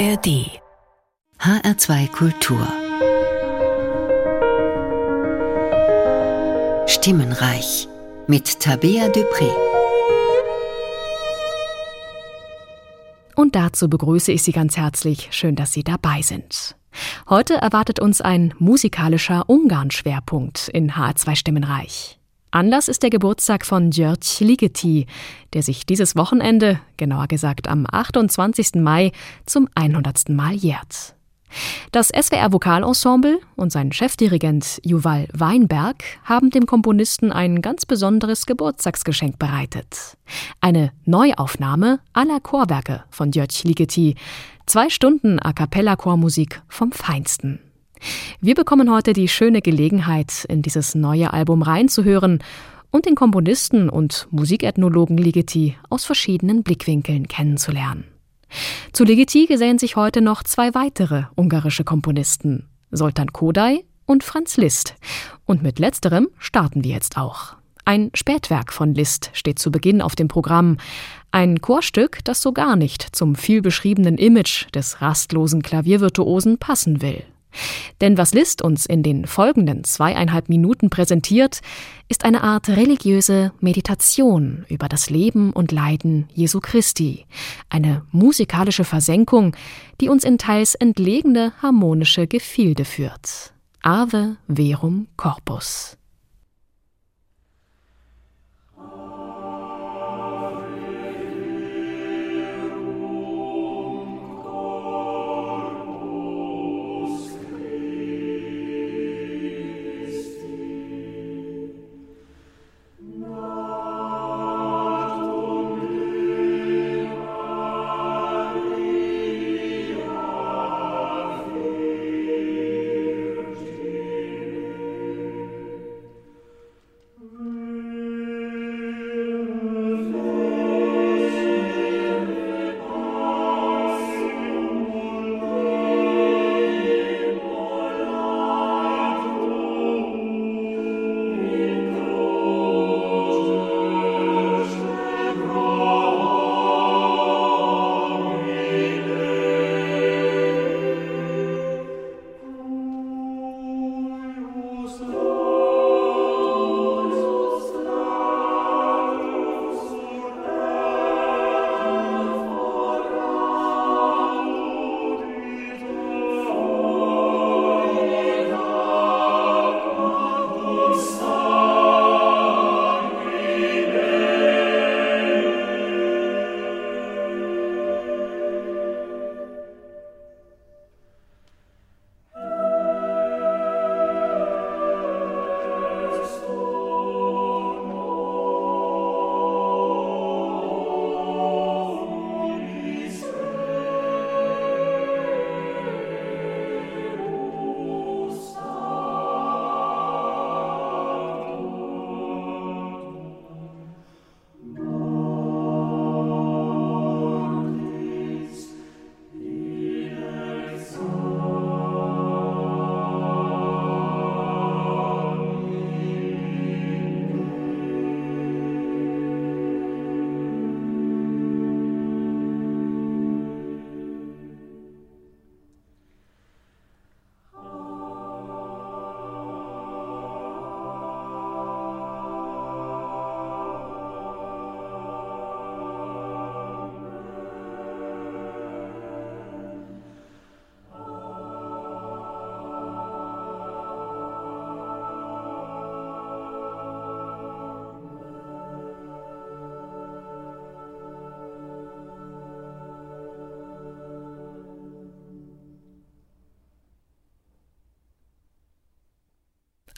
ARD HR2 Kultur Stimmenreich mit Tabea Dupré. Und dazu begrüße ich Sie ganz herzlich. Schön, dass Sie dabei sind. Heute erwartet uns ein musikalischer Ungarn-Schwerpunkt in HR2 Stimmenreich. Anlass ist der Geburtstag von György Ligeti, der sich dieses Wochenende, genauer gesagt am 28. Mai, zum 100. Mal jährt. Das SWR Vokalensemble und sein Chefdirigent Juval Weinberg haben dem Komponisten ein ganz besonderes Geburtstagsgeschenk bereitet. Eine Neuaufnahme aller Chorwerke von György Ligeti. Zwei Stunden A cappella Chormusik vom Feinsten. Wir bekommen heute die schöne Gelegenheit, in dieses neue Album reinzuhören und den Komponisten und Musikethnologen Ligeti aus verschiedenen Blickwinkeln kennenzulernen. Zu Ligeti gesellen sich heute noch zwei weitere ungarische Komponisten, Soltan Kodai und Franz Liszt. Und mit letzterem starten wir jetzt auch. Ein Spätwerk von Liszt steht zu Beginn auf dem Programm. Ein Chorstück, das so gar nicht zum vielbeschriebenen Image des rastlosen Klaviervirtuosen passen will. Denn was Liszt uns in den folgenden zweieinhalb Minuten präsentiert, ist eine Art religiöse Meditation über das Leben und Leiden Jesu Christi, eine musikalische Versenkung, die uns in teils entlegene harmonische Gefilde führt. Ave Verum Corpus.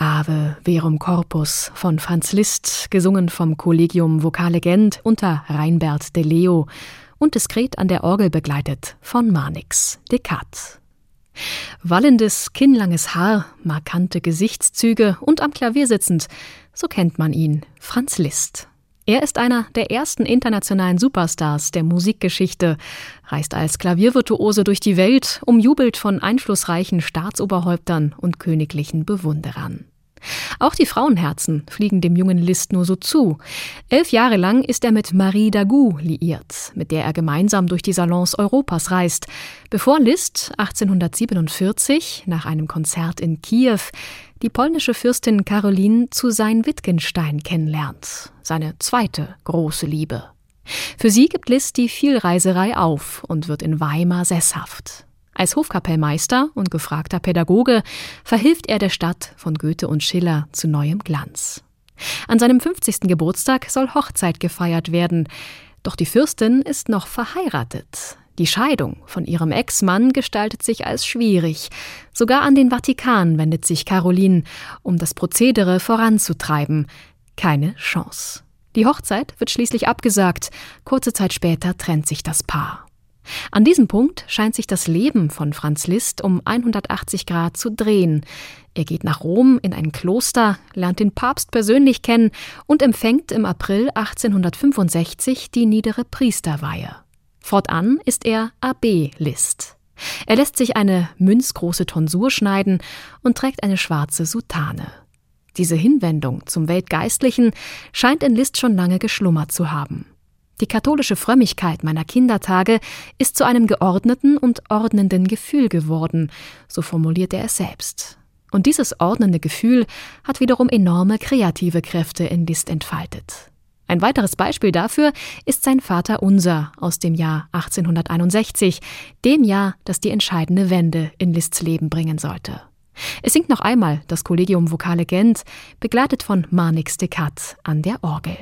Ave Verum Corpus von Franz Liszt, gesungen vom Collegium Vocale Gent unter Reinbert de Leo und diskret an der Orgel begleitet von Marnix Descartes. Wallendes, kinnlanges Haar, markante Gesichtszüge und am Klavier sitzend, so kennt man ihn, Franz Liszt. Er ist einer der ersten internationalen Superstars der Musikgeschichte, reist als Klaviervirtuose durch die Welt, umjubelt von einflussreichen Staatsoberhäuptern und königlichen Bewunderern. Auch die Frauenherzen fliegen dem jungen Liszt nur so zu. Elf Jahre lang ist er mit Marie Dagout liiert, mit der er gemeinsam durch die Salons Europas reist, bevor Liszt 1847 nach einem Konzert in Kiew die polnische Fürstin Caroline zu sein Wittgenstein kennenlernt, seine zweite große Liebe. Für sie gibt Liszt die Vielreiserei auf und wird in Weimar sesshaft. Als Hofkapellmeister und gefragter Pädagoge verhilft er der Stadt von Goethe und Schiller zu neuem Glanz. An seinem 50. Geburtstag soll Hochzeit gefeiert werden, doch die Fürstin ist noch verheiratet. Die Scheidung von ihrem Ex-Mann gestaltet sich als schwierig. Sogar an den Vatikan wendet sich Caroline, um das Prozedere voranzutreiben. Keine Chance. Die Hochzeit wird schließlich abgesagt. Kurze Zeit später trennt sich das Paar. An diesem Punkt scheint sich das Leben von Franz Liszt um 180 Grad zu drehen. Er geht nach Rom in ein Kloster, lernt den Papst persönlich kennen und empfängt im April 1865 die niedere Priesterweihe. Fortan ist er Abb Liszt. Er lässt sich eine münzgroße Tonsur schneiden und trägt eine schwarze Soutane. Diese Hinwendung zum Weltgeistlichen scheint in Liszt schon lange geschlummert zu haben. Die katholische Frömmigkeit meiner Kindertage ist zu einem geordneten und ordnenden Gefühl geworden, so formuliert er es selbst. Und dieses ordnende Gefühl hat wiederum enorme kreative Kräfte in Liszt entfaltet. Ein weiteres Beispiel dafür ist sein Vater Unser aus dem Jahr 1861, dem Jahr, das die entscheidende Wende in Liszt's Leben bringen sollte. Es singt noch einmal das Collegium Vocale Gent, begleitet von Marnix de Cat an der Orgel.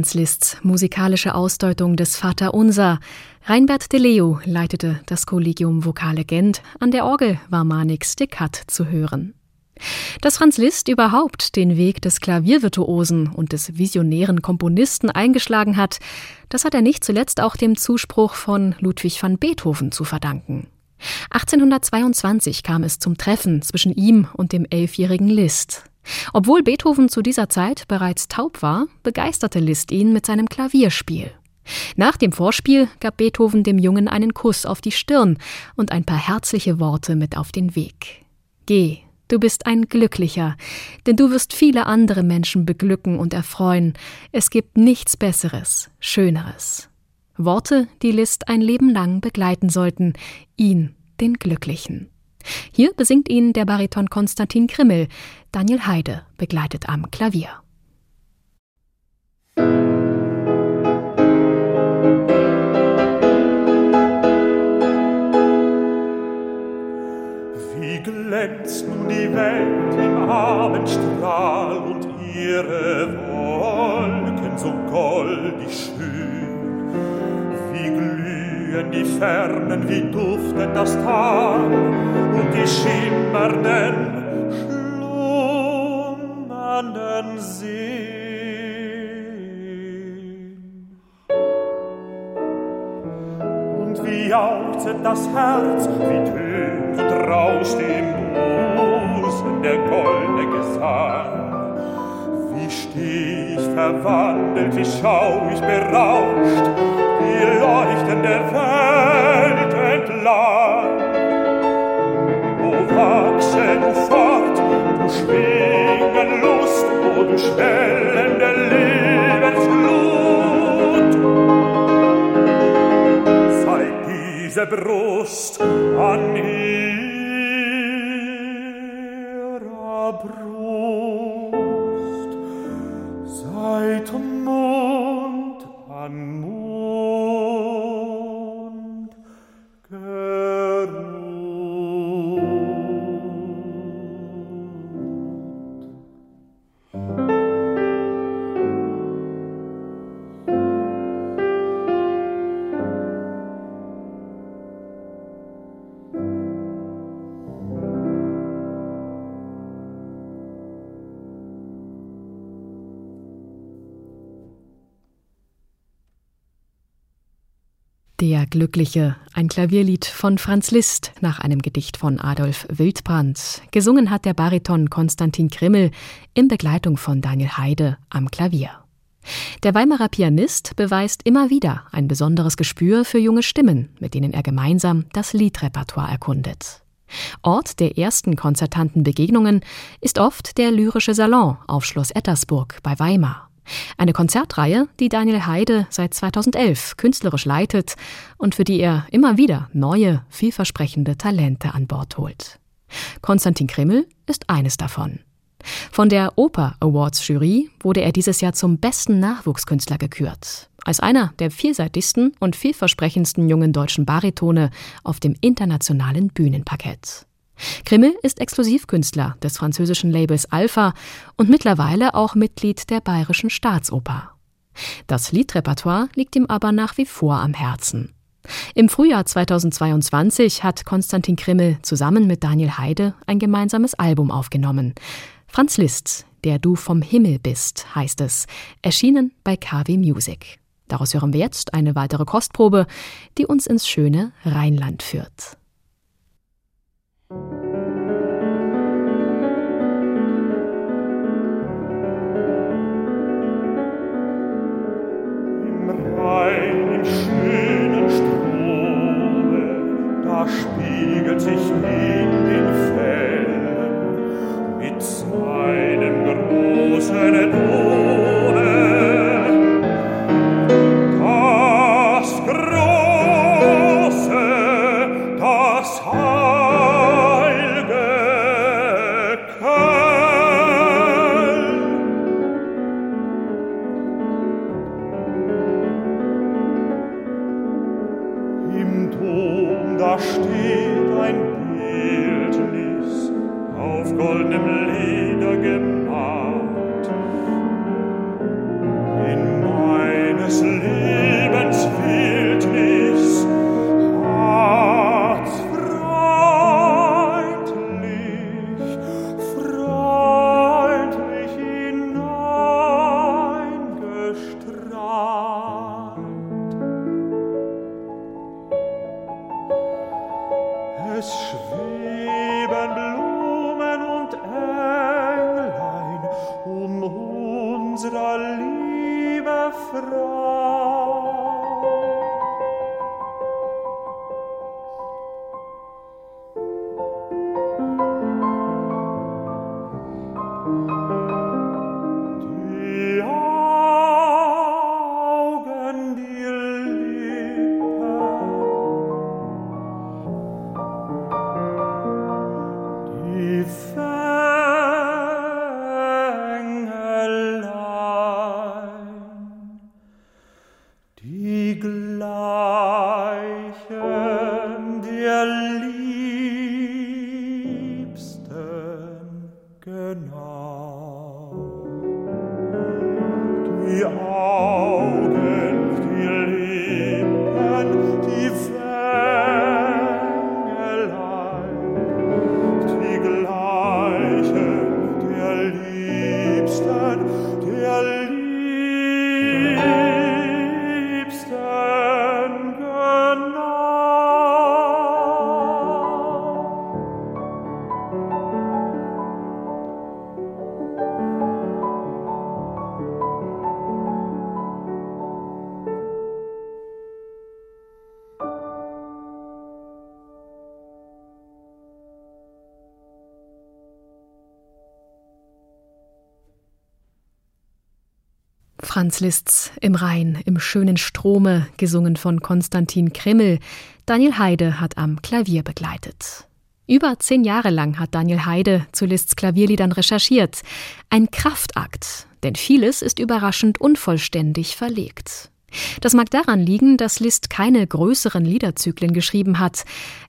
Franz Liszt's musikalische Ausdeutung des Vater Unser. Reinbert de Leo leitete das Collegium Vokale Gent. An der Orgel war Manix de Cat zu hören. Dass Franz Liszt überhaupt den Weg des Klaviervirtuosen und des visionären Komponisten eingeschlagen hat, das hat er nicht zuletzt auch dem Zuspruch von Ludwig van Beethoven zu verdanken. 1822 kam es zum Treffen zwischen ihm und dem elfjährigen Liszt. Obwohl Beethoven zu dieser Zeit bereits taub war, begeisterte Liszt ihn mit seinem Klavierspiel. Nach dem Vorspiel gab Beethoven dem Jungen einen Kuss auf die Stirn und ein paar herzliche Worte mit auf den Weg. Geh, du bist ein Glücklicher, denn du wirst viele andere Menschen beglücken und erfreuen. Es gibt nichts Besseres, Schöneres. Worte, die Liszt ein Leben lang begleiten sollten, ihn, den Glücklichen. Hier besingt ihn der Bariton Konstantin Krimmel. Daniel Heide begleitet am Klavier. Wie glänzt nun die Welt im Abendstrahl und ihre Wolken so goldig schön. Glühen die Fernen, wie duftet das Tal und die schimmernden schlummernden Seen. Und wie jauchzet das Herz, wie tönt und rauscht im Busen der goldene Gesang. Wie steh ich verwandelt, wie schau ich berauscht, die leuchtende Welt entlang. O wachse du fort, du schwingen Lust, o du schwellende Lebensglut. Sei diese Brust an ihrer Der Glückliche, ein Klavierlied von Franz Liszt nach einem Gedicht von Adolf Wildbrand. Gesungen hat der Bariton Konstantin Krimmel in Begleitung von Daniel Heide am Klavier. Der Weimarer Pianist beweist immer wieder ein besonderes Gespür für junge Stimmen, mit denen er gemeinsam das Liedrepertoire erkundet. Ort der ersten konzertanten Begegnungen ist oft der Lyrische Salon auf Schloss Ettersburg bei Weimar. Eine Konzertreihe, die Daniel Heide seit 2011 künstlerisch leitet und für die er immer wieder neue, vielversprechende Talente an Bord holt. Konstantin Krimmel ist eines davon. Von der Oper Awards Jury wurde er dieses Jahr zum besten Nachwuchskünstler gekürt. Als einer der vielseitigsten und vielversprechendsten jungen deutschen Baritone auf dem internationalen Bühnenparkett. Krimmel ist Exklusivkünstler des französischen Labels Alpha und mittlerweile auch Mitglied der Bayerischen Staatsoper. Das Liedrepertoire liegt ihm aber nach wie vor am Herzen. Im Frühjahr 2022 hat Konstantin Krimmel zusammen mit Daniel Heide ein gemeinsames Album aufgenommen. Franz Liszt, Der du vom Himmel bist, heißt es, erschienen bei KW Music. Daraus hören wir jetzt eine weitere Kostprobe, die uns ins schöne Rheinland führt. Rhein, im schönen Strome, da spiegelt sich in den Fällen mit seinem Liszt's Im Rhein, im schönen Strome, gesungen von Konstantin Krimmel. Daniel Heide hat am Klavier begleitet. Über zehn Jahre lang hat Daniel Heide zu Liszt's Klavierliedern recherchiert. Ein Kraftakt, denn vieles ist überraschend unvollständig verlegt. Das mag daran liegen, dass Liszt keine größeren Liederzyklen geschrieben hat.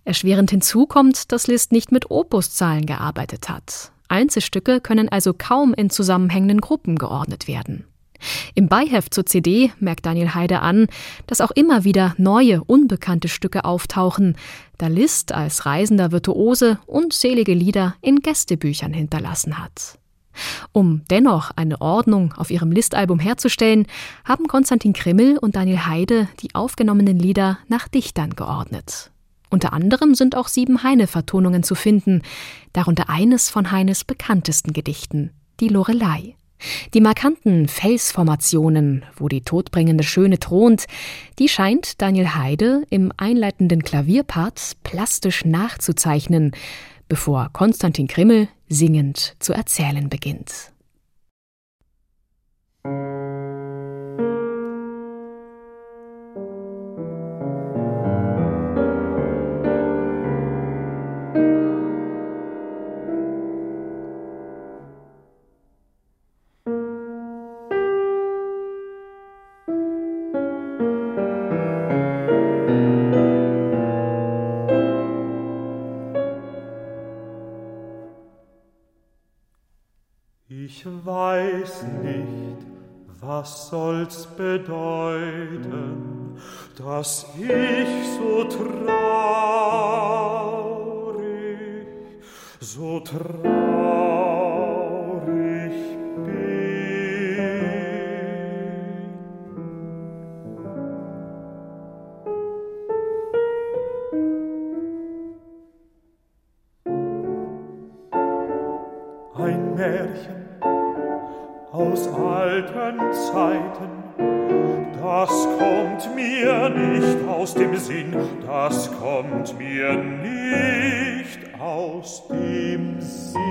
Erschwerend hinzu kommt, dass Liszt nicht mit Opuszahlen gearbeitet hat. Einzelstücke können also kaum in zusammenhängenden Gruppen geordnet werden. Im Beiheft zur CD merkt Daniel Heide an, dass auch immer wieder neue, unbekannte Stücke auftauchen, da Liszt als reisender Virtuose unzählige Lieder in Gästebüchern hinterlassen hat. Um dennoch eine Ordnung auf ihrem Listalbum herzustellen, haben Konstantin Krimmel und Daniel Heide die aufgenommenen Lieder nach Dichtern geordnet. Unter anderem sind auch sieben Heine-Vertonungen zu finden, darunter eines von Heines bekanntesten Gedichten, die Lorelei. Die markanten Felsformationen, wo die todbringende Schöne thront, die scheint Daniel Heide im einleitenden Klavierpart plastisch nachzuzeichnen, bevor Konstantin Krimmel singend zu erzählen beginnt. Was soll's bedeuten, dass ich so traurig, so traurig aus dem Sinn, das kommt mir nicht aus dem Sinn.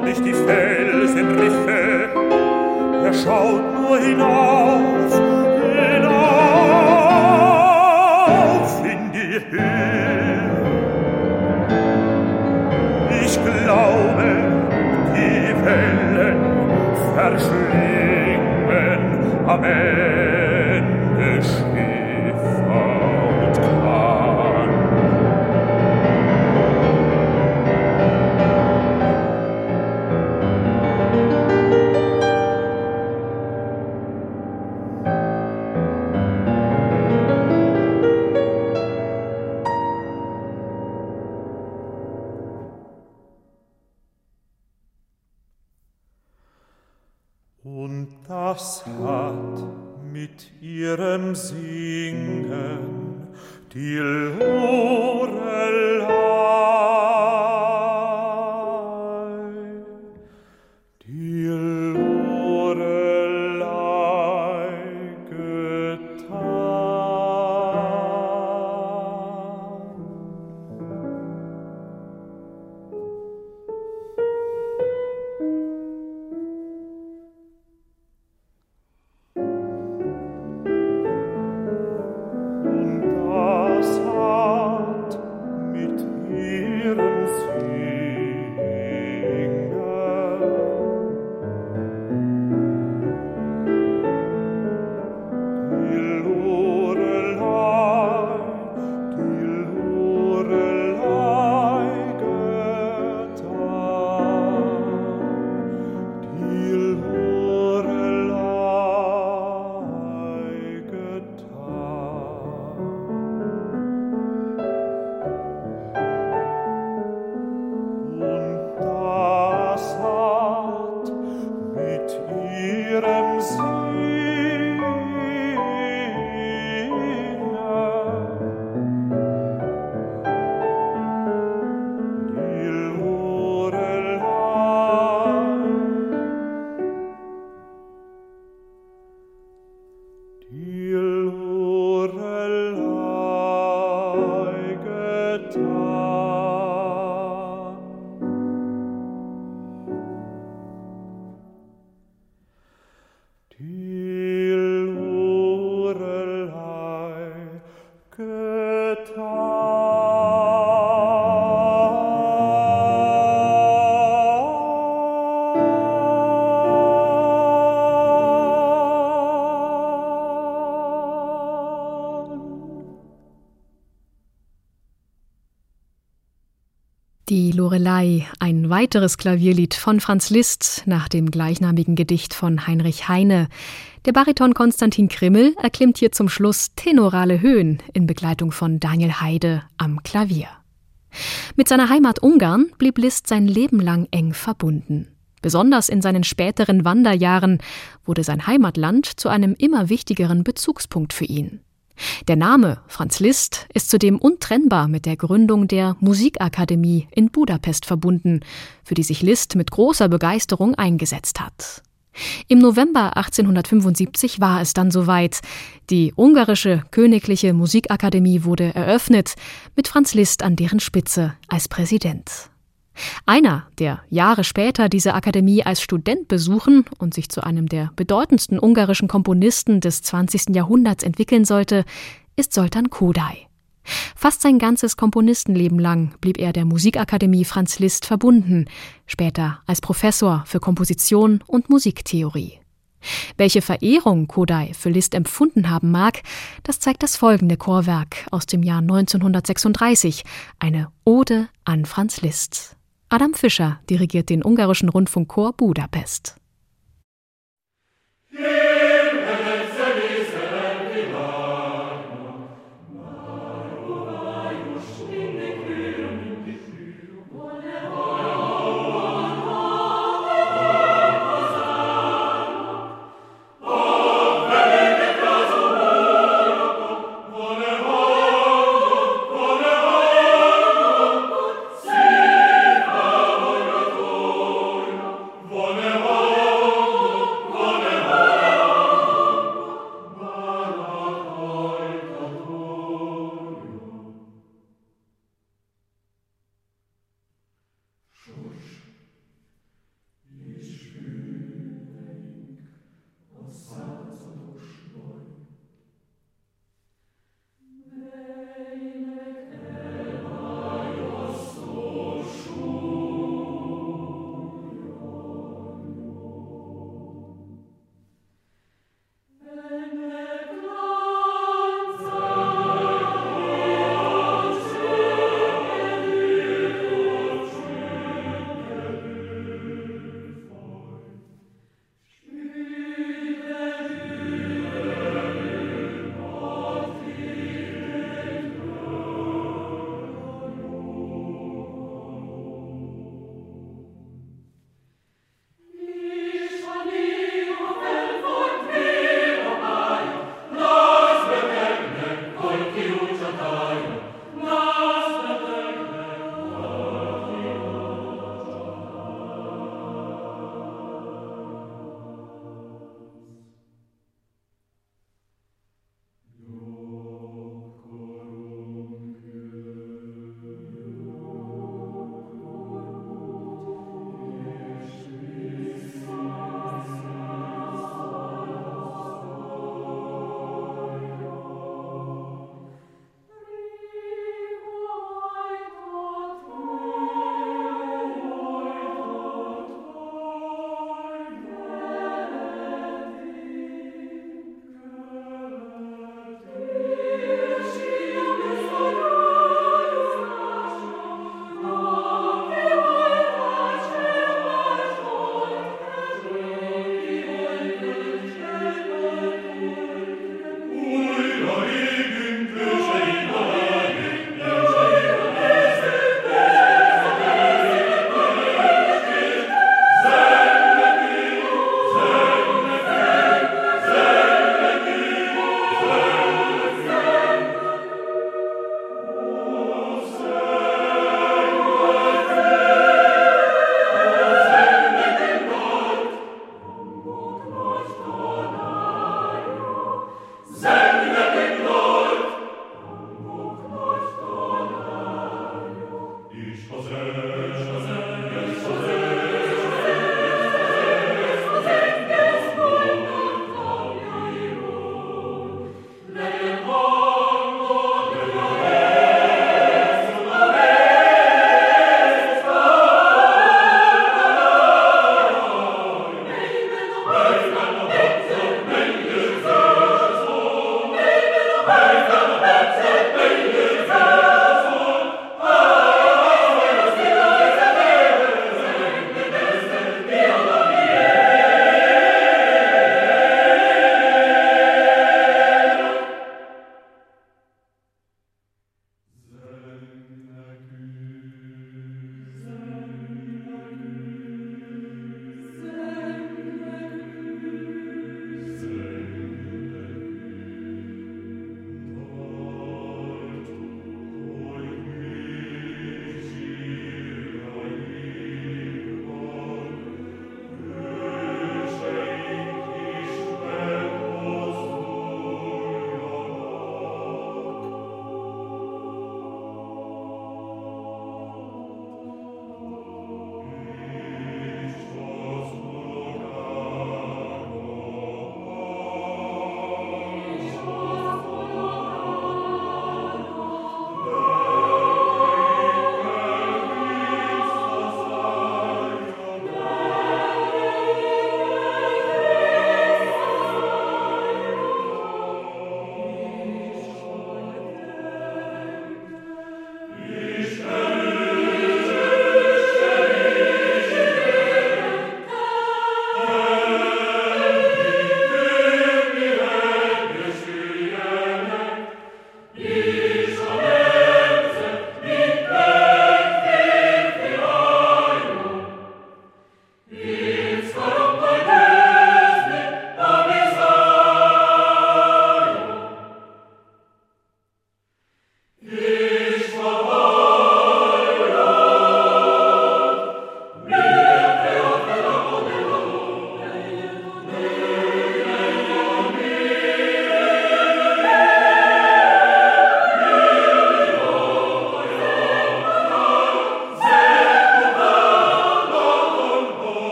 schaut nicht die Felsenriffe, er schaut nur hinauf, hinauf in die Höhe. Ich glaube, die Wellen verschlingen am Ende. Die Die Lorelei, ein weiteres Klavierlied von Franz Liszt nach dem gleichnamigen Gedicht von Heinrich Heine. Der Bariton Konstantin Krimmel erklimmt hier zum Schluss tenorale Höhen in Begleitung von Daniel Heide am Klavier. Mit seiner Heimat Ungarn blieb Liszt sein Leben lang eng verbunden. Besonders in seinen späteren Wanderjahren wurde sein Heimatland zu einem immer wichtigeren Bezugspunkt für ihn. Der Name Franz Liszt ist zudem untrennbar mit der Gründung der Musikakademie in Budapest verbunden, für die sich Liszt mit großer Begeisterung eingesetzt hat. Im November 1875 war es dann soweit. Die ungarische Königliche Musikakademie wurde eröffnet, mit Franz Liszt an deren Spitze als Präsident. Einer, der Jahre später diese Akademie als Student besuchen und sich zu einem der bedeutendsten ungarischen Komponisten des 20. Jahrhunderts entwickeln sollte, ist Soltan Kodály. Fast sein ganzes Komponistenleben lang blieb er der Musikakademie Franz Liszt verbunden, später als Professor für Komposition und Musiktheorie. Welche Verehrung Kodály für Liszt empfunden haben mag, das zeigt das folgende Chorwerk aus dem Jahr 1936, eine Ode an Franz Liszt. Adam Fischer dirigiert den ungarischen Rundfunkchor Budapest.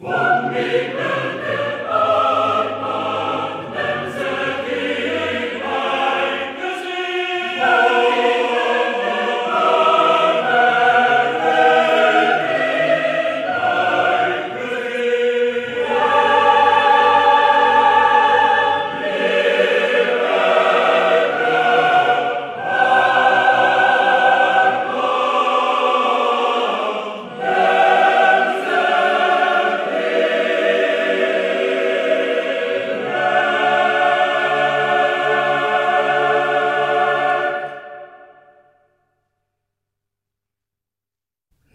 Vomit!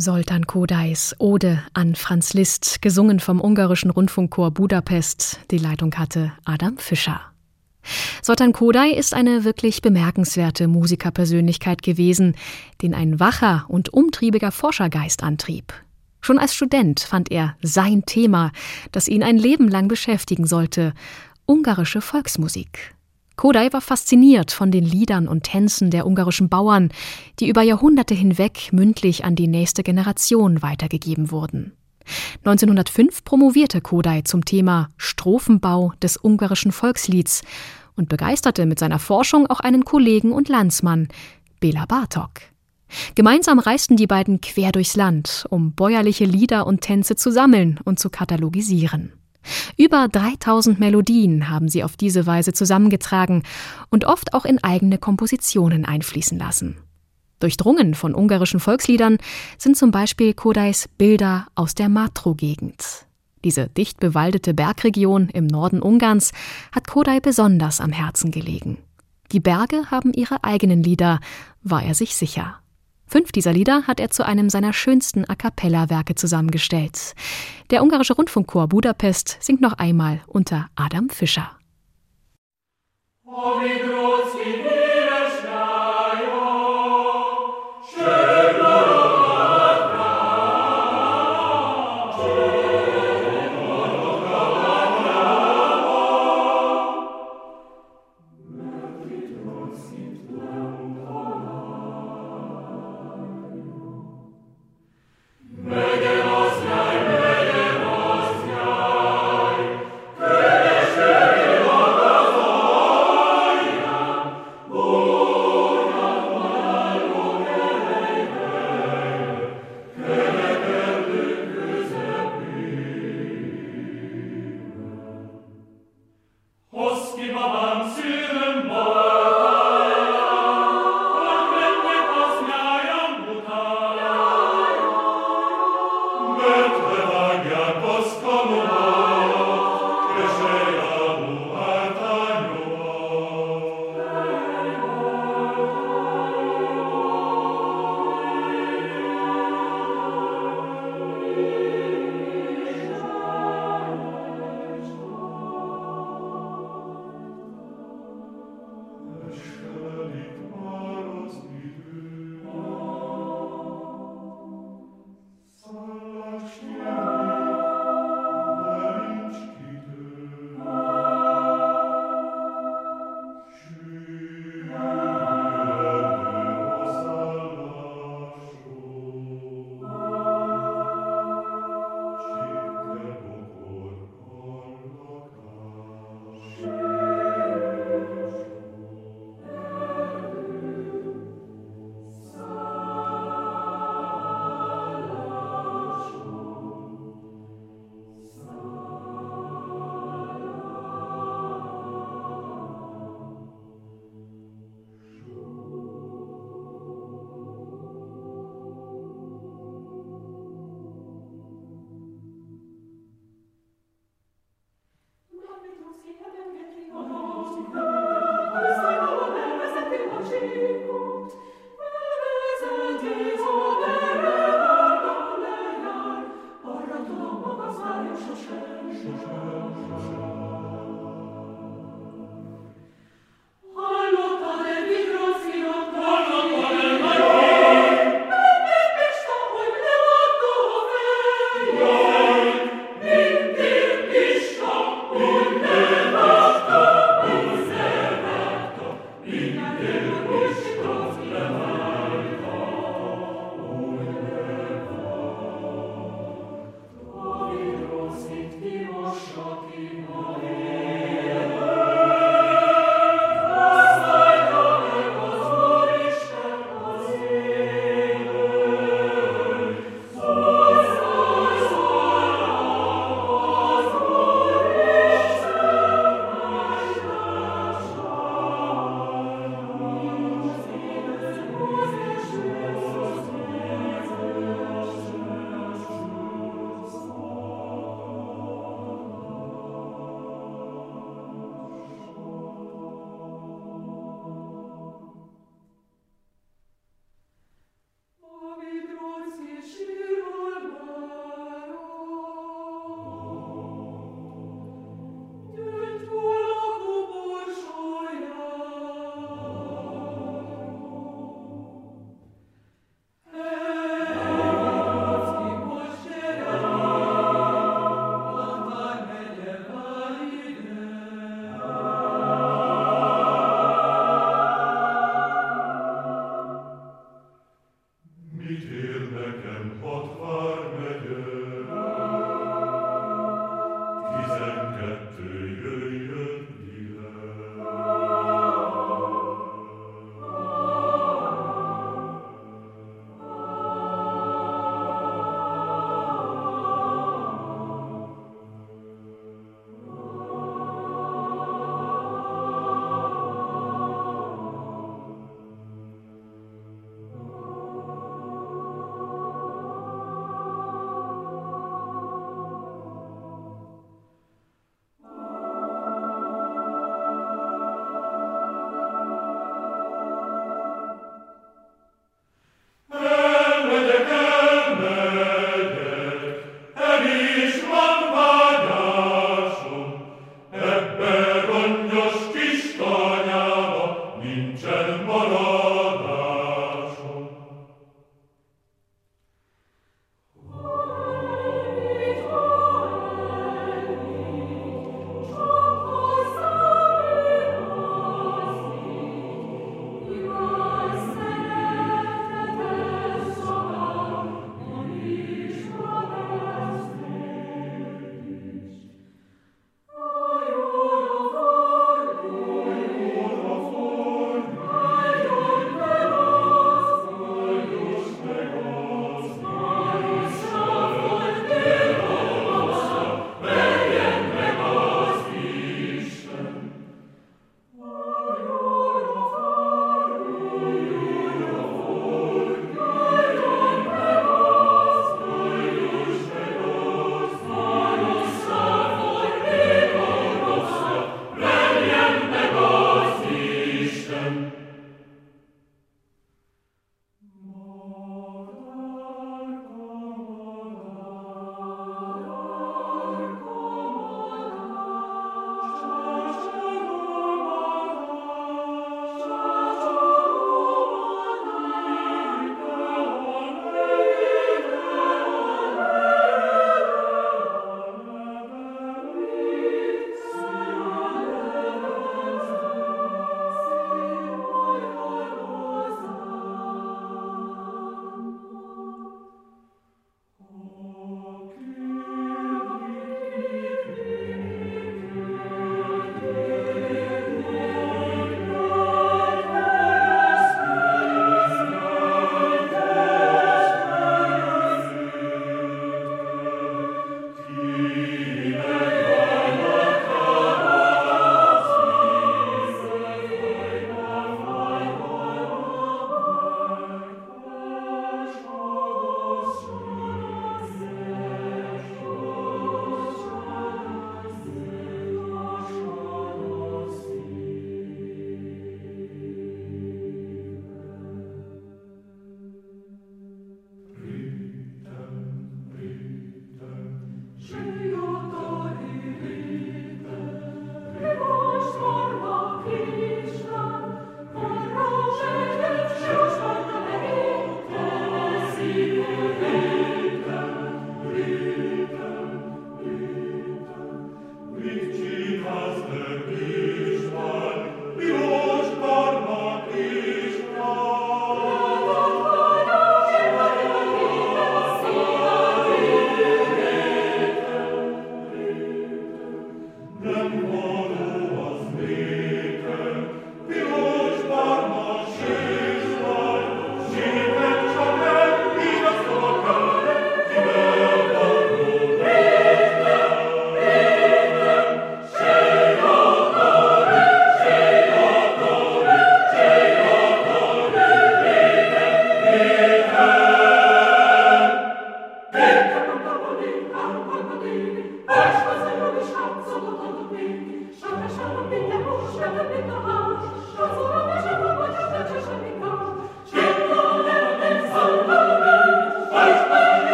Soltan Kodais Ode an Franz Liszt, gesungen vom ungarischen Rundfunkchor Budapest. Die Leitung hatte Adam Fischer. Soltan Kodai ist eine wirklich bemerkenswerte Musikerpersönlichkeit gewesen, den ein wacher und umtriebiger Forschergeist antrieb. Schon als Student fand er sein Thema, das ihn ein Leben lang beschäftigen sollte, ungarische Volksmusik. Kodai war fasziniert von den Liedern und Tänzen der ungarischen Bauern, die über Jahrhunderte hinweg mündlich an die nächste Generation weitergegeben wurden. 1905 promovierte Kodai zum Thema Strophenbau des ungarischen Volkslieds und begeisterte mit seiner Forschung auch einen Kollegen und Landsmann, Bela Bartok. Gemeinsam reisten die beiden quer durchs Land, um bäuerliche Lieder und Tänze zu sammeln und zu katalogisieren. Über 3000 Melodien haben sie auf diese Weise zusammengetragen und oft auch in eigene Kompositionen einfließen lassen. Durchdrungen von ungarischen Volksliedern sind zum Beispiel Kodais Bilder aus der Matro-Gegend. Diese dicht bewaldete Bergregion im Norden Ungarns hat Kodai besonders am Herzen gelegen. Die Berge haben ihre eigenen Lieder, war er sich sicher. Fünf dieser Lieder hat er zu einem seiner schönsten A cappella-Werke zusammengestellt. Der ungarische Rundfunkchor Budapest singt noch einmal unter Adam Fischer. Oh,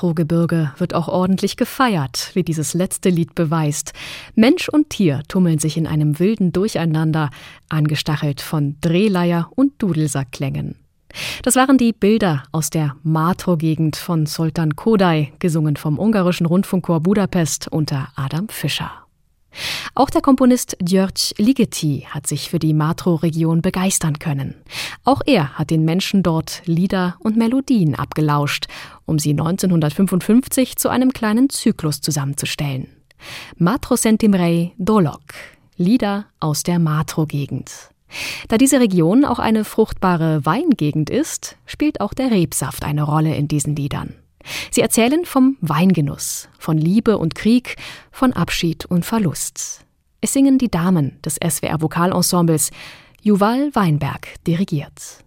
Matro-Gebirge wird auch ordentlich gefeiert, wie dieses letzte Lied beweist. Mensch und Tier tummeln sich in einem wilden Durcheinander, angestachelt von Drehleier und Dudelsackklängen. Das waren die Bilder aus der Matro-Gegend von Sultan Kodai, gesungen vom ungarischen Rundfunkchor Budapest unter Adam Fischer. Auch der Komponist György Ligeti hat sich für die Matro-Region begeistern können. Auch er hat den Menschen dort Lieder und Melodien abgelauscht, um sie 1955 zu einem kleinen Zyklus zusammenzustellen. Matro Sentimrei Dolok, Lieder aus der Matro-Gegend. Da diese Region auch eine fruchtbare Weingegend ist, spielt auch der Rebsaft eine Rolle in diesen Liedern. Sie erzählen vom Weingenuss, von Liebe und Krieg, von Abschied und Verlust. Es singen die Damen des SWR Vokalensembles. Juval Weinberg dirigiert.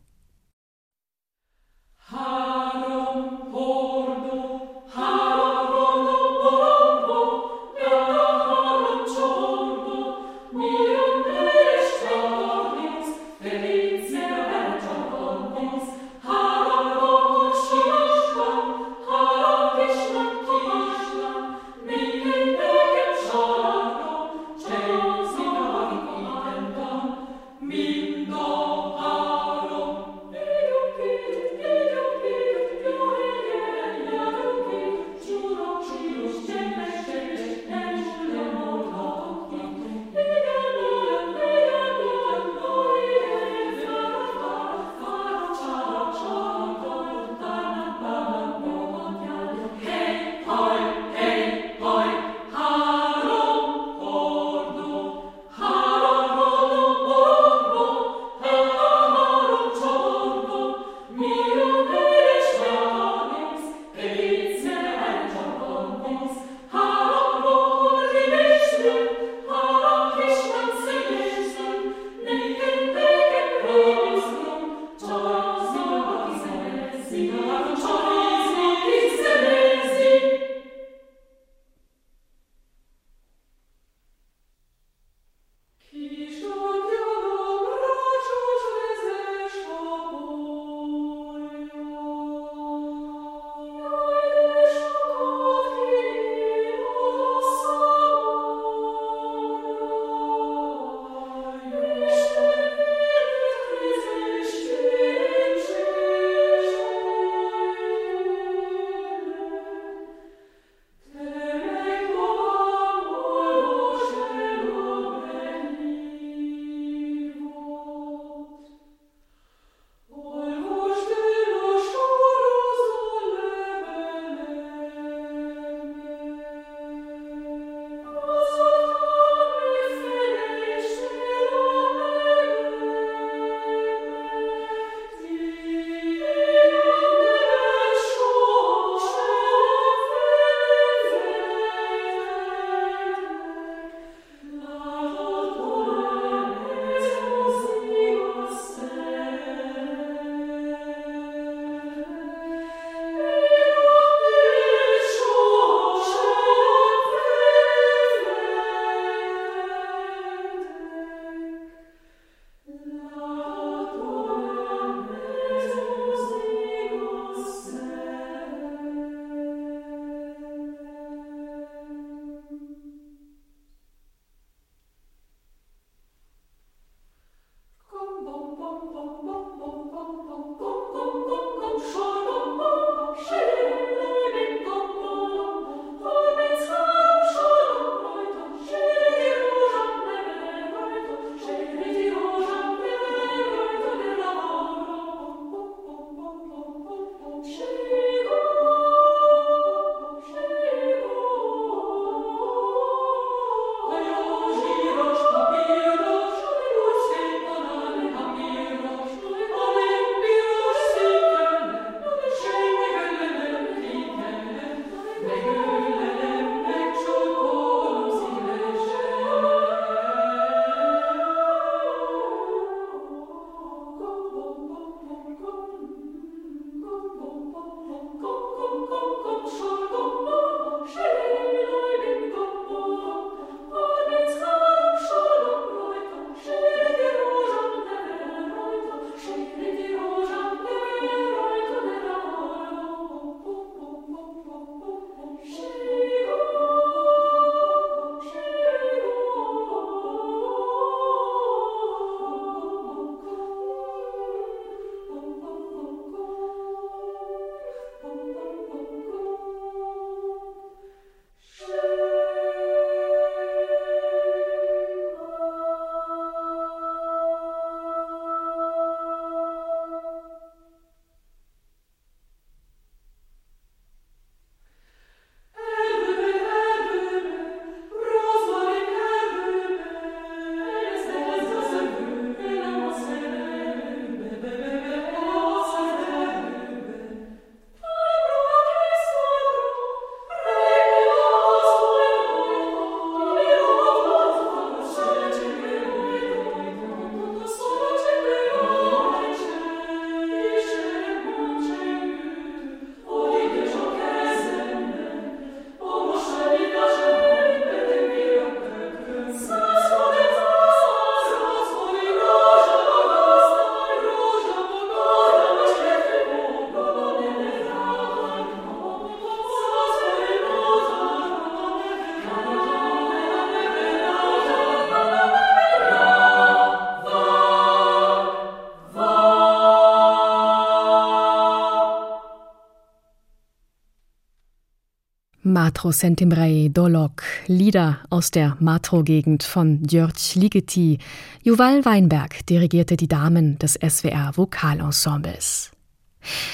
Matro Sentimrei Dolok, Lieder aus der Matro-Gegend von György Ligeti. Juval Weinberg dirigierte die Damen des SWR Vokalensembles.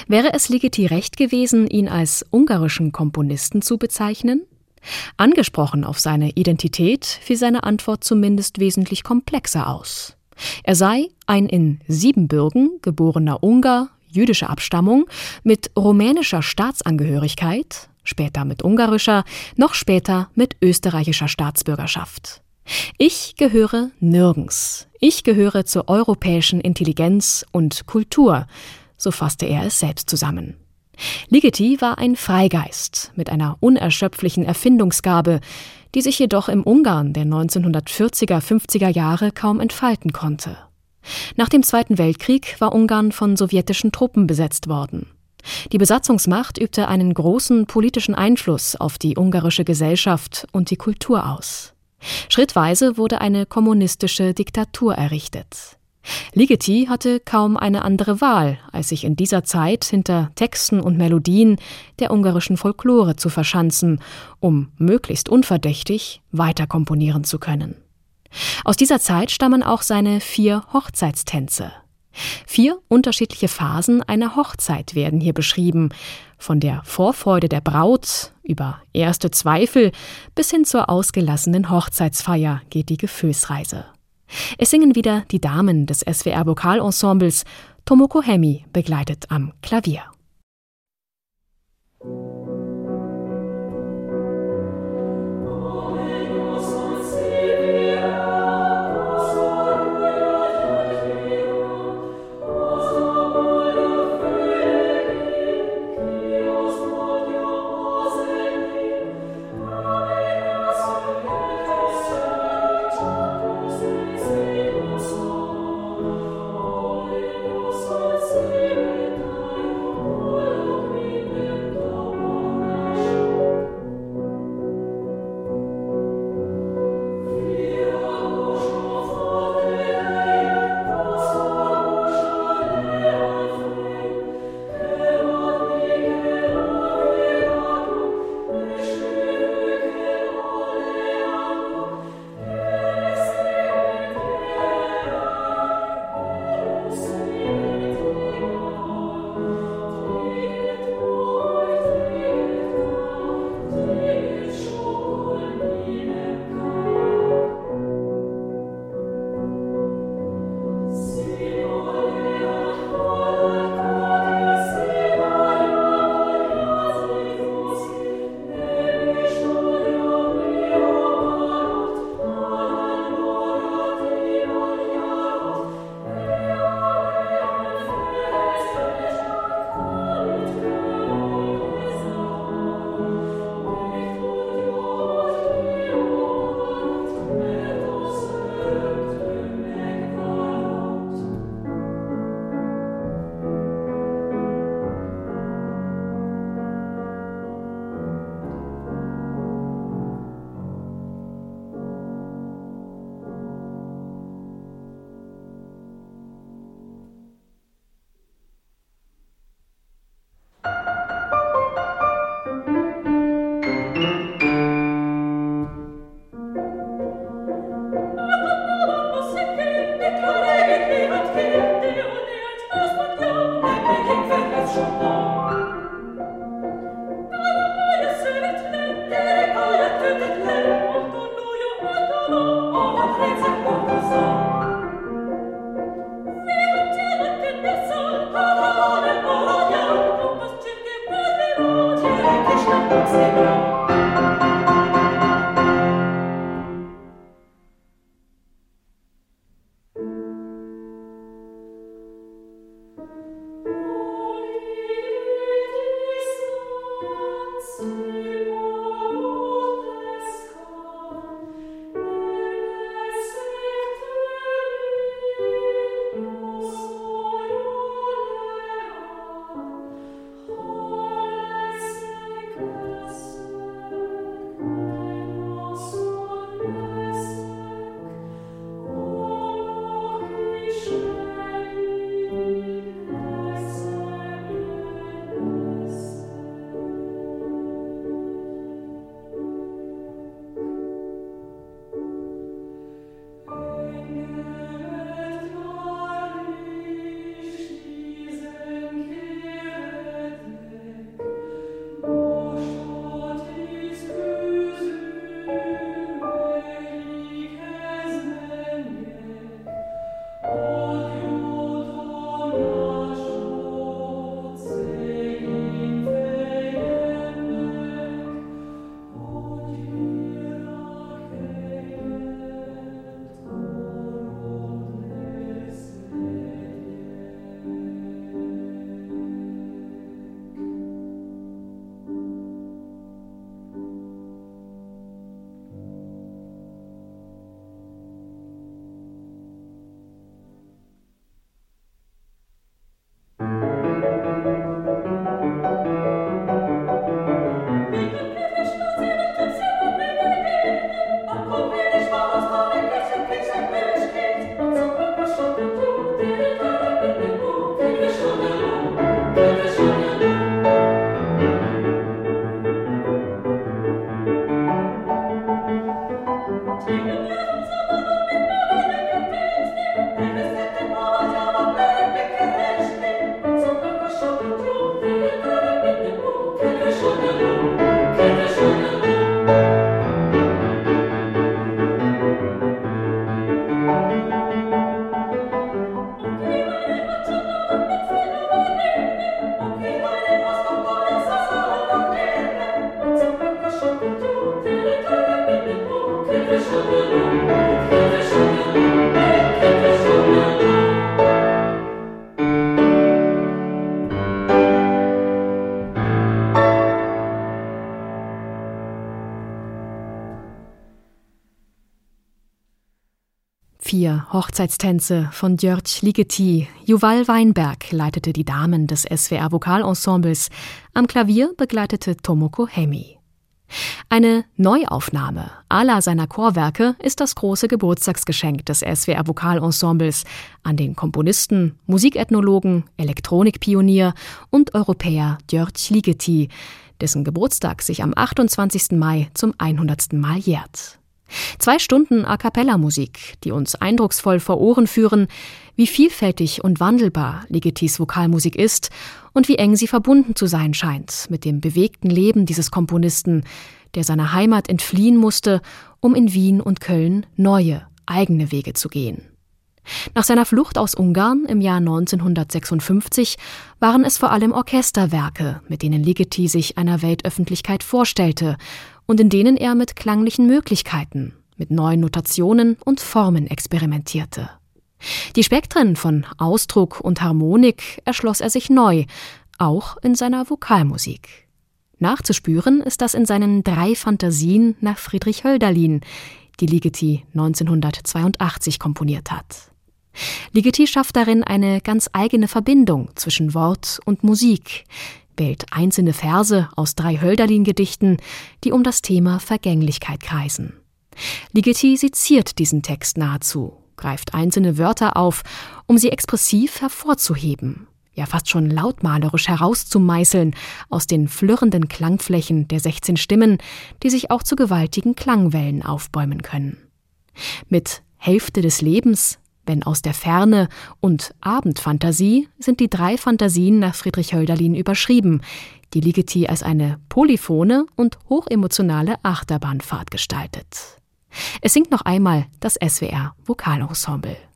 Wäre es Ligeti recht gewesen, ihn als ungarischen Komponisten zu bezeichnen? Angesprochen auf seine Identität fiel seine Antwort zumindest wesentlich komplexer aus. Er sei ein in Siebenbürgen geborener Ungar jüdischer Abstammung mit rumänischer Staatsangehörigkeit, später mit ungarischer, noch später mit österreichischer Staatsbürgerschaft. Ich gehöre nirgends. Ich gehöre zur europäischen Intelligenz und Kultur, so fasste er es selbst zusammen. Ligeti war ein Freigeist mit einer unerschöpflichen Erfindungsgabe, die sich jedoch im Ungarn der 1940er, 50er Jahre kaum entfalten konnte. Nach dem Zweiten Weltkrieg war Ungarn von sowjetischen Truppen besetzt worden. Die Besatzungsmacht übte einen großen politischen Einfluss auf die ungarische Gesellschaft und die Kultur aus. Schrittweise wurde eine kommunistische Diktatur errichtet. Ligeti hatte kaum eine andere Wahl, als sich in dieser Zeit hinter Texten und Melodien der ungarischen Folklore zu verschanzen, um möglichst unverdächtig weiter komponieren zu können. Aus dieser Zeit stammen auch seine vier Hochzeitstänze. Vier unterschiedliche Phasen einer Hochzeit werden hier beschrieben, von der Vorfreude der Braut über erste Zweifel bis hin zur ausgelassenen Hochzeitsfeier geht die Gefühlsreise. Es singen wieder die Damen des SWR Vokalensembles, Tomoko Hemi begleitet am Klavier. Hochzeitstänze von Djörg Ligeti. Juval Weinberg leitete die Damen des SWR Vokalensembles. Am Klavier begleitete Tomoko Hemi. Eine Neuaufnahme aller seiner Chorwerke ist das große Geburtstagsgeschenk des SWR Vokalensembles an den Komponisten, Musikethnologen, Elektronikpionier und Europäer Djörg Ligeti, dessen Geburtstag sich am 28. Mai zum 100. Mal jährt. Zwei Stunden A cappella Musik, die uns eindrucksvoll vor Ohren führen, wie vielfältig und wandelbar Ligetis Vokalmusik ist und wie eng sie verbunden zu sein scheint mit dem bewegten Leben dieses Komponisten, der seiner Heimat entfliehen musste, um in Wien und Köln neue, eigene Wege zu gehen. Nach seiner Flucht aus Ungarn im Jahr 1956 waren es vor allem Orchesterwerke, mit denen Ligeti sich einer Weltöffentlichkeit vorstellte und in denen er mit klanglichen Möglichkeiten, mit neuen Notationen und Formen experimentierte. Die Spektren von Ausdruck und Harmonik erschloss er sich neu, auch in seiner Vokalmusik. Nachzuspüren ist das in seinen drei Fantasien nach Friedrich Hölderlin, die Ligeti 1982 komponiert hat. Ligeti schafft darin eine ganz eigene Verbindung zwischen Wort und Musik, wählt einzelne Verse aus drei Hölderlin-Gedichten, die um das Thema Vergänglichkeit kreisen. Ligeti seziert diesen Text nahezu, greift einzelne Wörter auf, um sie expressiv hervorzuheben, ja fast schon lautmalerisch herauszumeißeln aus den flirrenden Klangflächen der 16 Stimmen, die sich auch zu gewaltigen Klangwellen aufbäumen können. Mit Hälfte des Lebens wenn aus der Ferne und Abendfantasie sind die drei Fantasien nach Friedrich Hölderlin überschrieben, die Ligeti als eine polyphone und hochemotionale Achterbahnfahrt gestaltet. Es singt noch einmal das SWR Vokalensemble.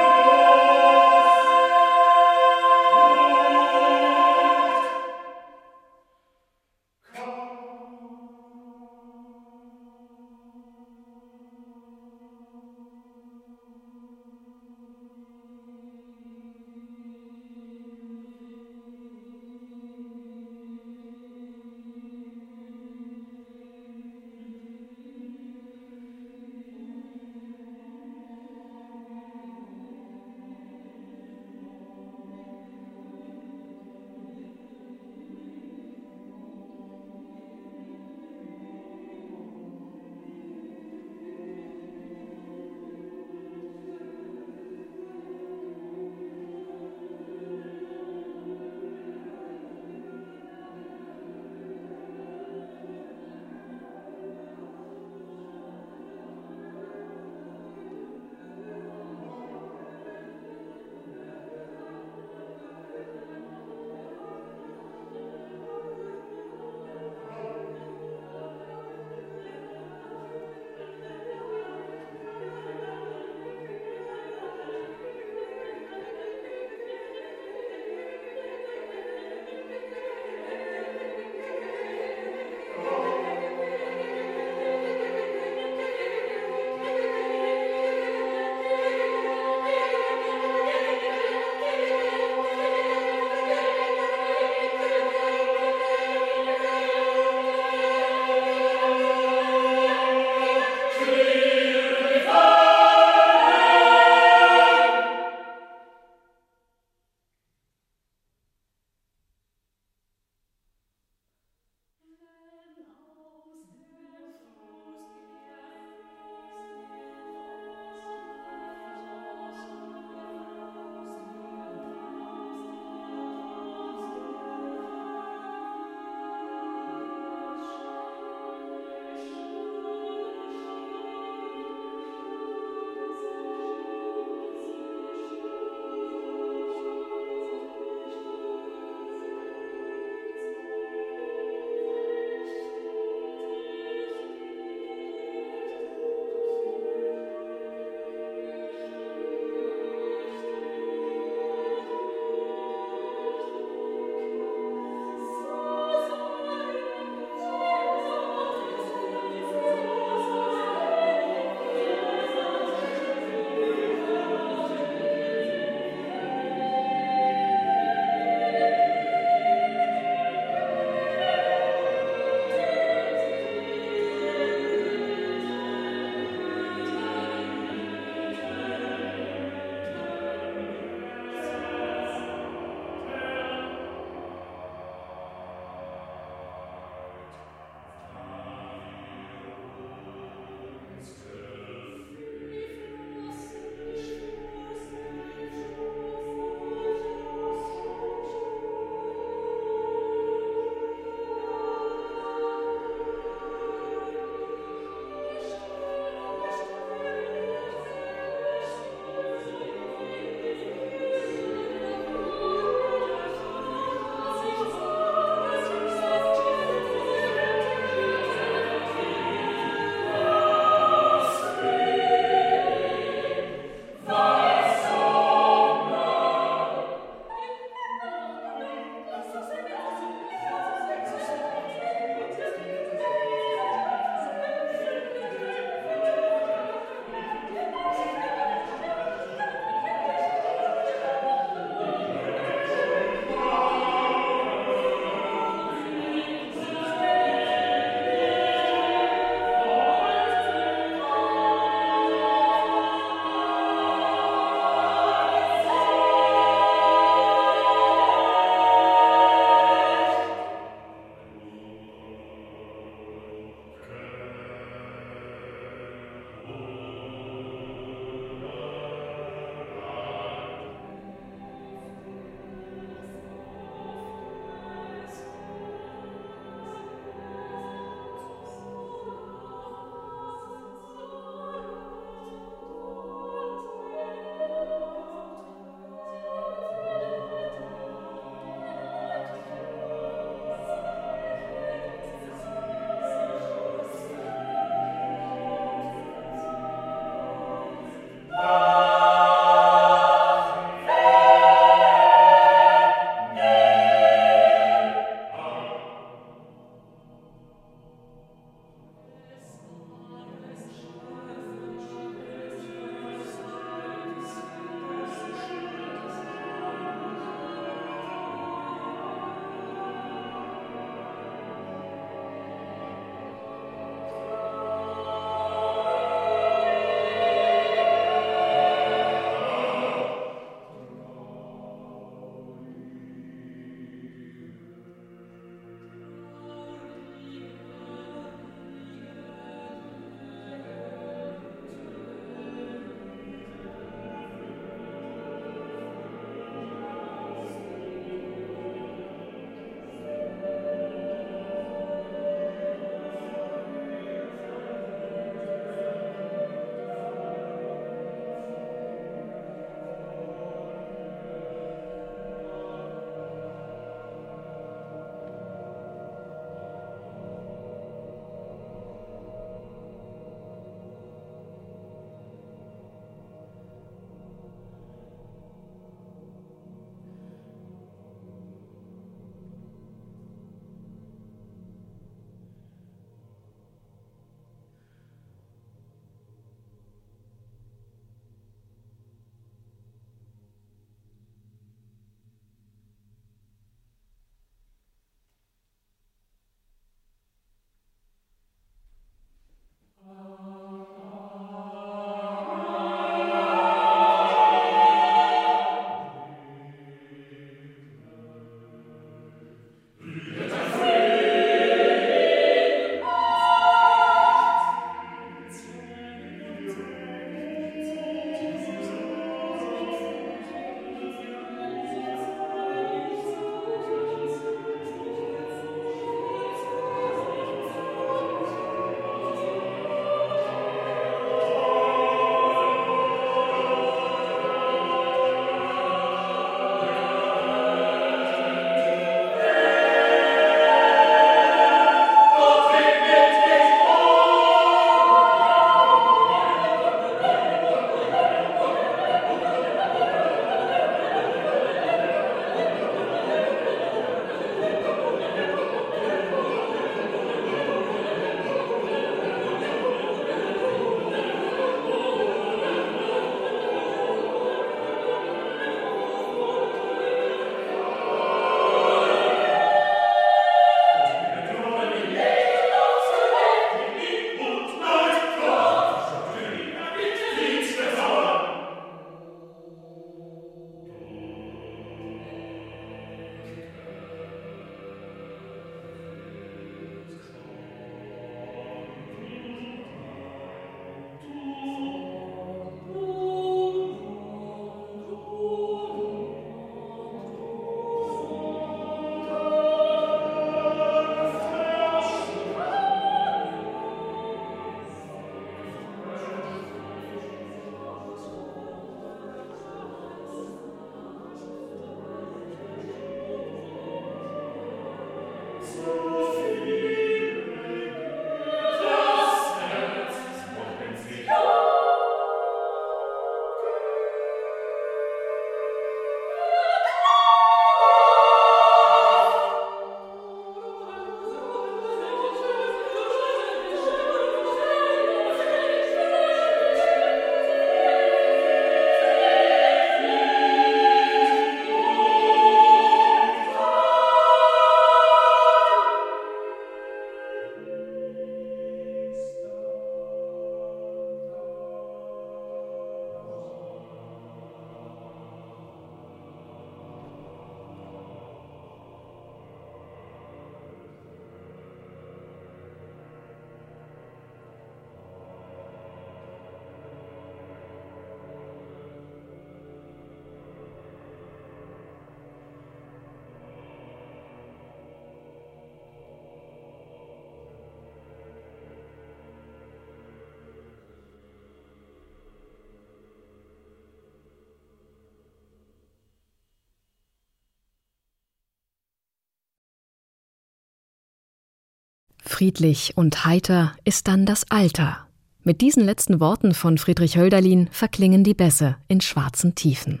Friedlich und heiter ist dann das Alter. Mit diesen letzten Worten von Friedrich Hölderlin verklingen die Bässe in schwarzen Tiefen.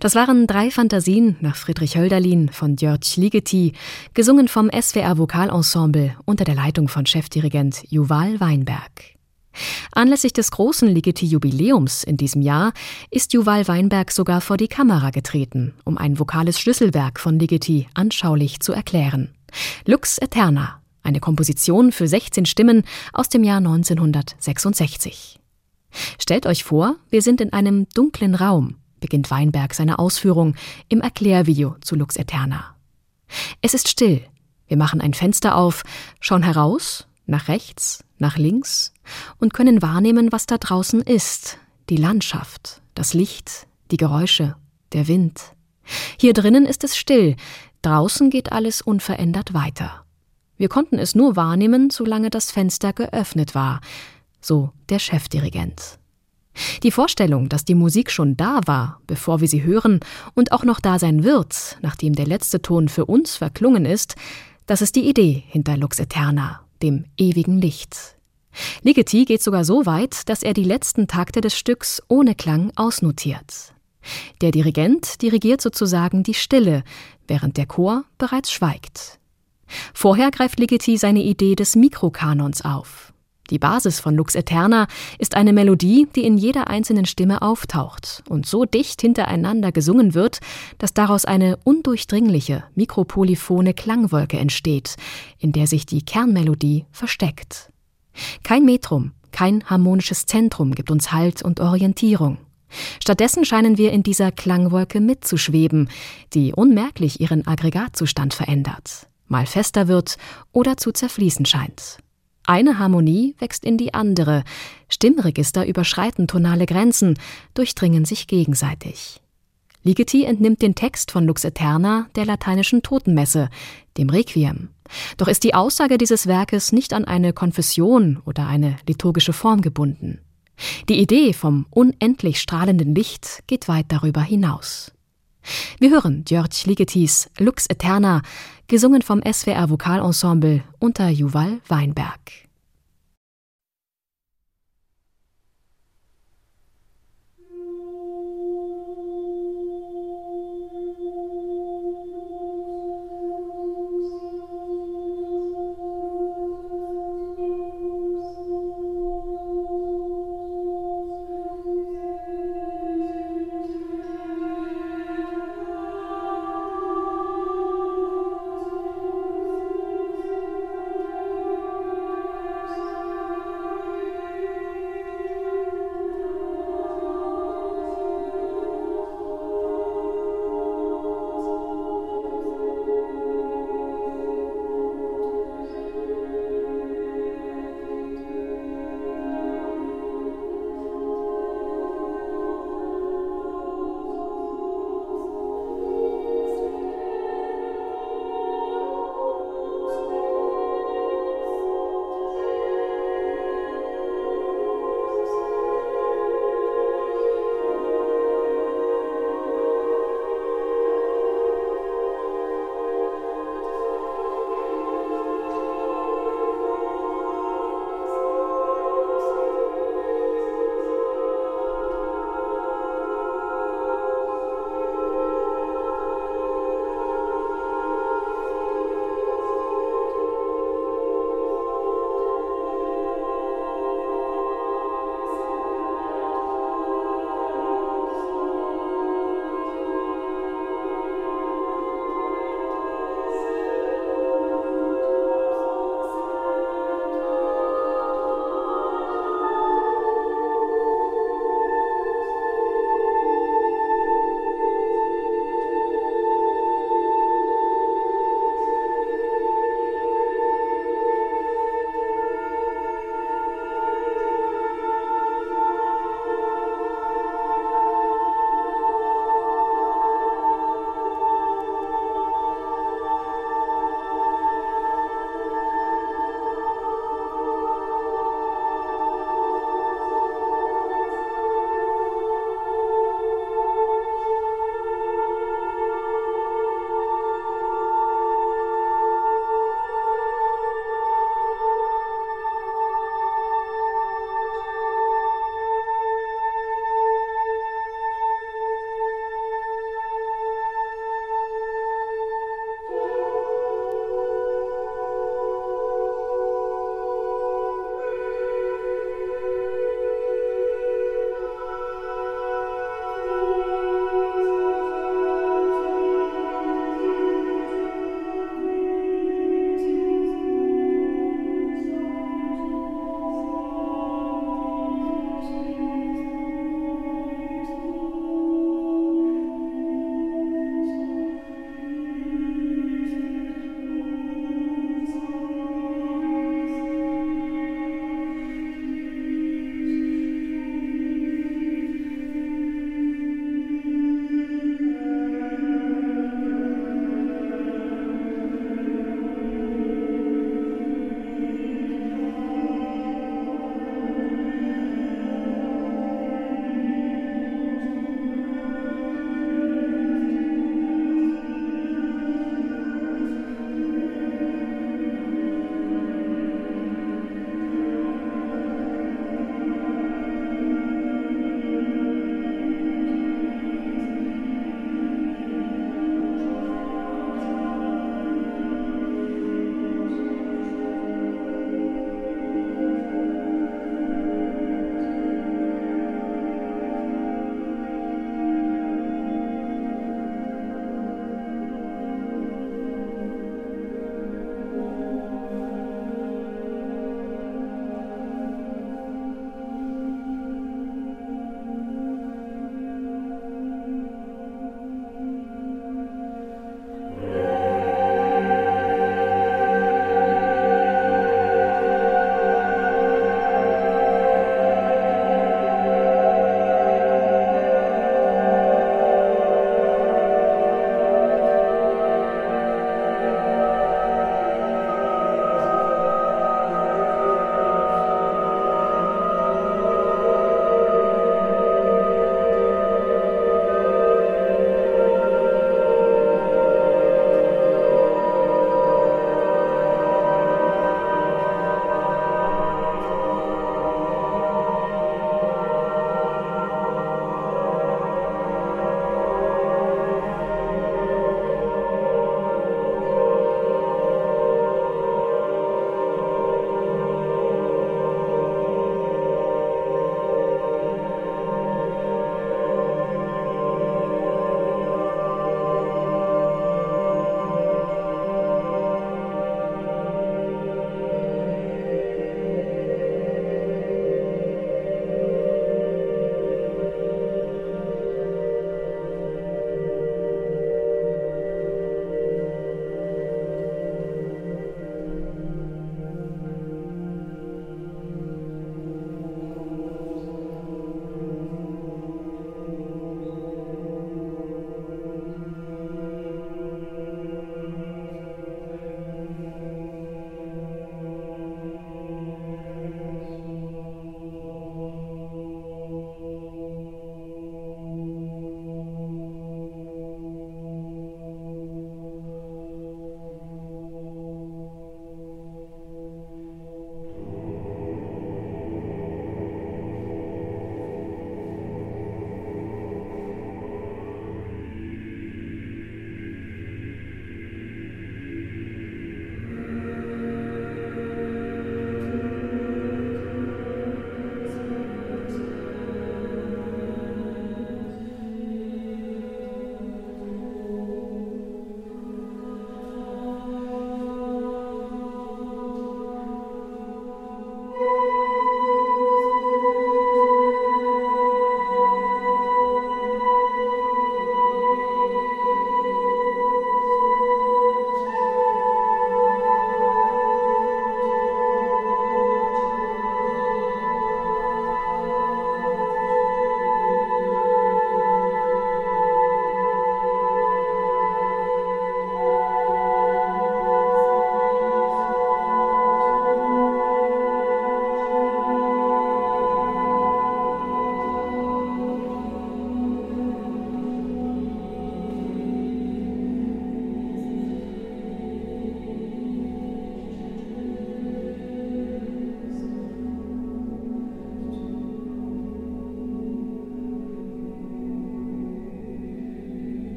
Das waren drei Fantasien nach Friedrich Hölderlin von Jörg Ligeti, gesungen vom SWR Vokalensemble unter der Leitung von Chefdirigent Juval Weinberg. Anlässlich des großen Ligeti-Jubiläums in diesem Jahr ist Juval Weinberg sogar vor die Kamera getreten, um ein vokales Schlüsselwerk von Ligeti anschaulich zu erklären. Lux Eterna, eine Komposition für 16 Stimmen aus dem Jahr 1966. Stellt euch vor, wir sind in einem dunklen Raum, beginnt Weinberg seine Ausführung im Erklärvideo zu Lux Eterna. Es ist still. Wir machen ein Fenster auf, schauen heraus, nach rechts, nach links und können wahrnehmen, was da draußen ist. Die Landschaft, das Licht, die Geräusche, der Wind. Hier drinnen ist es still, draußen geht alles unverändert weiter. Wir konnten es nur wahrnehmen, solange das Fenster geöffnet war, so der Chefdirigent. Die Vorstellung, dass die Musik schon da war, bevor wir sie hören, und auch noch da sein wird, nachdem der letzte Ton für uns verklungen ist, das ist die Idee hinter Lux Eterna, dem ewigen Licht. Ligeti geht sogar so weit, dass er die letzten Takte des Stücks ohne Klang ausnotiert. Der Dirigent dirigiert sozusagen die Stille, während der Chor bereits schweigt. Vorher greift Ligeti seine Idee des Mikrokanons auf. Die Basis von Lux Eterna ist eine Melodie, die in jeder einzelnen Stimme auftaucht und so dicht hintereinander gesungen wird, dass daraus eine undurchdringliche, mikropolyphone Klangwolke entsteht, in der sich die Kernmelodie versteckt. Kein Metrum, kein harmonisches Zentrum gibt uns Halt und Orientierung. Stattdessen scheinen wir in dieser Klangwolke mitzuschweben, die unmerklich ihren Aggregatzustand verändert mal fester wird oder zu zerfließen scheint. Eine Harmonie wächst in die andere, Stimmregister überschreiten tonale Grenzen, durchdringen sich gegenseitig. Ligeti entnimmt den Text von Lux Eterna der lateinischen Totenmesse, dem Requiem. Doch ist die Aussage dieses Werkes nicht an eine Konfession oder eine liturgische Form gebunden. Die Idee vom unendlich strahlenden Licht geht weit darüber hinaus. Wir hören Georg Ligetis Lux Eterna, gesungen vom SWR Vokalensemble unter Juval Weinberg.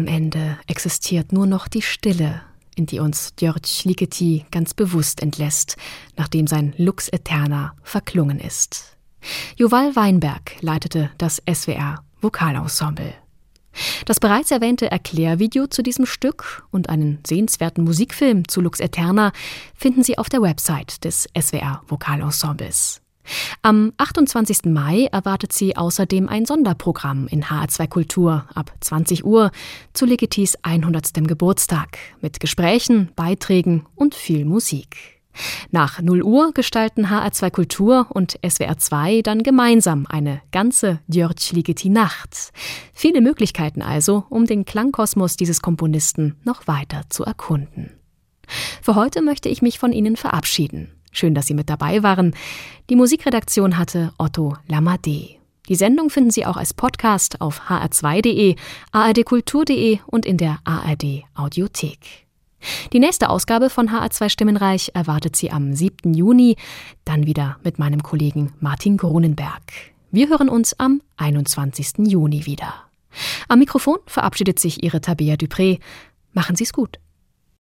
Am Ende existiert nur noch die Stille, in die uns György Ligeti ganz bewusst entlässt, nachdem sein Lux Eterna verklungen ist. Joval Weinberg leitete das SWR Vokalensemble. Das bereits erwähnte Erklärvideo zu diesem Stück und einen sehenswerten Musikfilm zu Lux Eterna finden Sie auf der Website des SWR Vokalensembles. Am 28. Mai erwartet sie außerdem ein Sonderprogramm in HR2 Kultur ab 20 Uhr zu Legitis 100. Geburtstag mit Gesprächen, Beiträgen und viel Musik. Nach 0 Uhr gestalten HR2 Kultur und SWR 2 dann gemeinsam eine ganze György Ligeti Nacht. Viele Möglichkeiten also, um den Klangkosmos dieses Komponisten noch weiter zu erkunden. Für heute möchte ich mich von Ihnen verabschieden. Schön, dass Sie mit dabei waren. Die Musikredaktion hatte Otto Lamadé. Die Sendung finden Sie auch als Podcast auf hr2.de, ardkultur.de und in der ARD Audiothek. Die nächste Ausgabe von HR2 Stimmenreich erwartet Sie am 7. Juni, dann wieder mit meinem Kollegen Martin Grunenberg. Wir hören uns am 21. Juni wieder. Am Mikrofon verabschiedet sich Ihre Tabea Dupré. Machen Sie es gut.